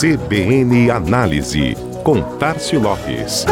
CBN Análise, com Tarcio Lopes.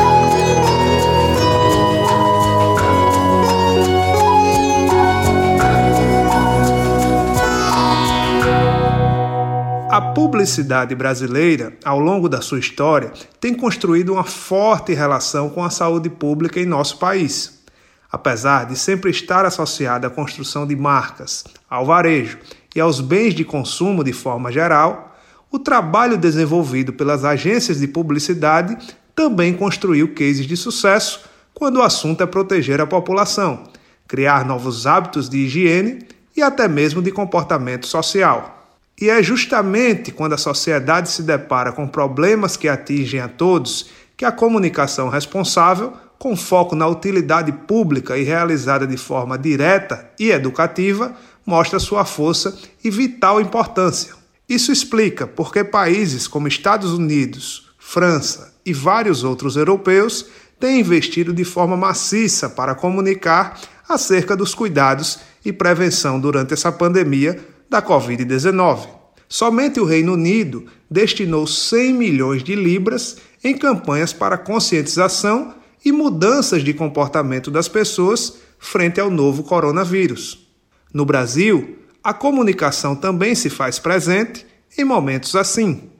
A publicidade brasileira, ao longo da sua história, tem construído uma forte relação com a saúde pública em nosso país. Apesar de sempre estar associada à construção de marcas, ao varejo e aos bens de consumo de forma geral, o trabalho desenvolvido pelas agências de publicidade também construiu cases de sucesso quando o assunto é proteger a população, criar novos hábitos de higiene e até mesmo de comportamento social. E é justamente quando a sociedade se depara com problemas que atingem a todos que a comunicação responsável, com foco na utilidade pública e realizada de forma direta e educativa, mostra sua força e vital importância. Isso explica por que países como Estados Unidos, França e vários outros europeus têm investido de forma maciça para comunicar acerca dos cuidados e prevenção durante essa pandemia da Covid-19. Somente o Reino Unido destinou 100 milhões de libras em campanhas para conscientização e mudanças de comportamento das pessoas frente ao novo coronavírus. No Brasil, a comunicação também se faz presente em momentos assim.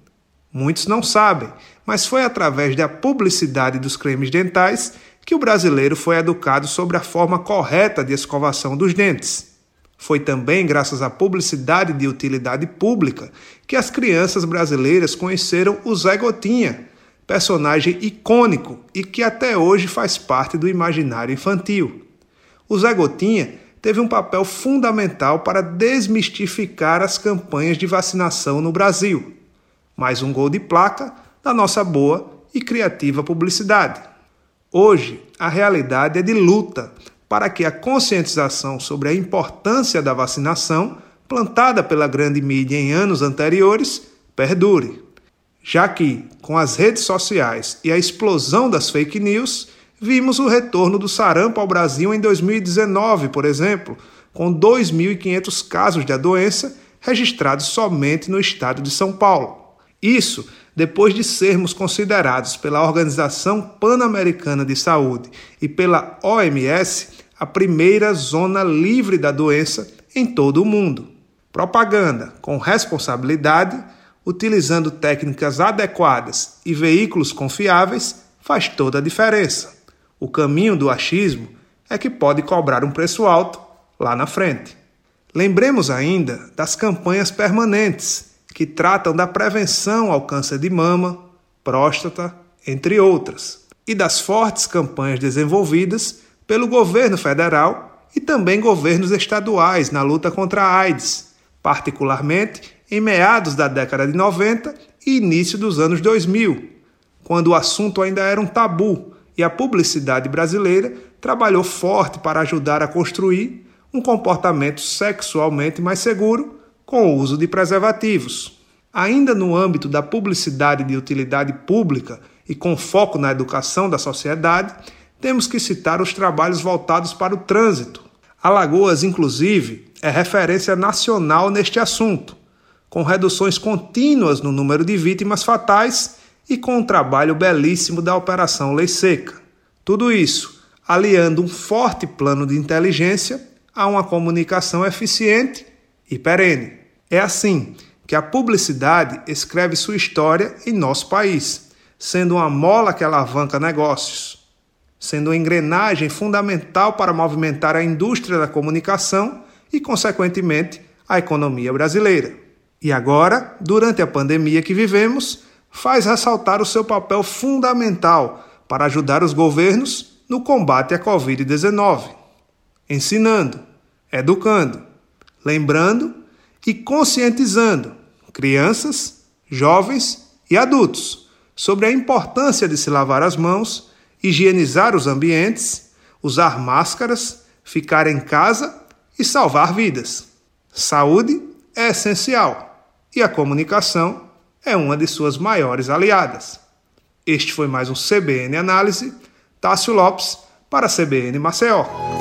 Muitos não sabem, mas foi através da publicidade dos cremes dentais que o brasileiro foi educado sobre a forma correta de escovação dos dentes. Foi também graças à publicidade de utilidade pública que as crianças brasileiras conheceram o Zé Gotinha, personagem icônico e que até hoje faz parte do imaginário infantil. O Zé Gotinha teve um papel fundamental para desmistificar as campanhas de vacinação no Brasil. Mais um gol de placa da nossa boa e criativa publicidade. Hoje, a realidade é de luta para que a conscientização sobre a importância da vacinação, plantada pela grande mídia em anos anteriores, perdure. Já que, com as redes sociais e a explosão das fake news, vimos o retorno do sarampo ao Brasil em 2019, por exemplo, com 2.500 casos da doença registrados somente no estado de São Paulo. Isso depois de sermos considerados pela Organização Pan-Americana de Saúde e pela OMS a primeira zona livre da doença em todo o mundo. Propaganda com responsabilidade, utilizando técnicas adequadas e veículos confiáveis, faz toda a diferença. O caminho do achismo é que pode cobrar um preço alto lá na frente. Lembremos ainda das campanhas permanentes, que tratam da prevenção ao câncer de mama, próstata, entre outras, e das fortes campanhas desenvolvidas pelo governo federal e também governos estaduais na luta contra a AIDS, particularmente em meados da década de 90 e início dos anos 2000, quando o assunto ainda era um tabu e a publicidade brasileira trabalhou forte para ajudar a construir um comportamento sexualmente mais seguro com o uso de preservativos. Ainda no âmbito da publicidade de utilidade pública e com foco na educação da sociedade, temos que citar os trabalhos voltados para o trânsito. Alagoas, inclusive, é referência nacional neste assunto, com reduções contínuas no número de vítimas fatais e com um trabalho belíssimo da Operação Lei Seca. Tudo isso aliando um forte plano de inteligência a uma comunicação eficiente e perene. É assim que a publicidade escreve sua história em nosso país, sendo uma mola que alavanca negócios sendo uma engrenagem fundamental para movimentar a indústria da comunicação e, consequentemente, a economia brasileira. E agora, durante a pandemia que vivemos, faz ressaltar o seu papel fundamental para ajudar os governos no combate à Covid-19, ensinando, educando, lembrando e conscientizando crianças, jovens e adultos sobre a importância de se lavar as mãos higienizar os ambientes, usar máscaras, ficar em casa e salvar vidas. Saúde é essencial e a comunicação é uma de suas maiores aliadas. Este foi mais um CBN Análise. Tássio Lopes para CBN Maceió.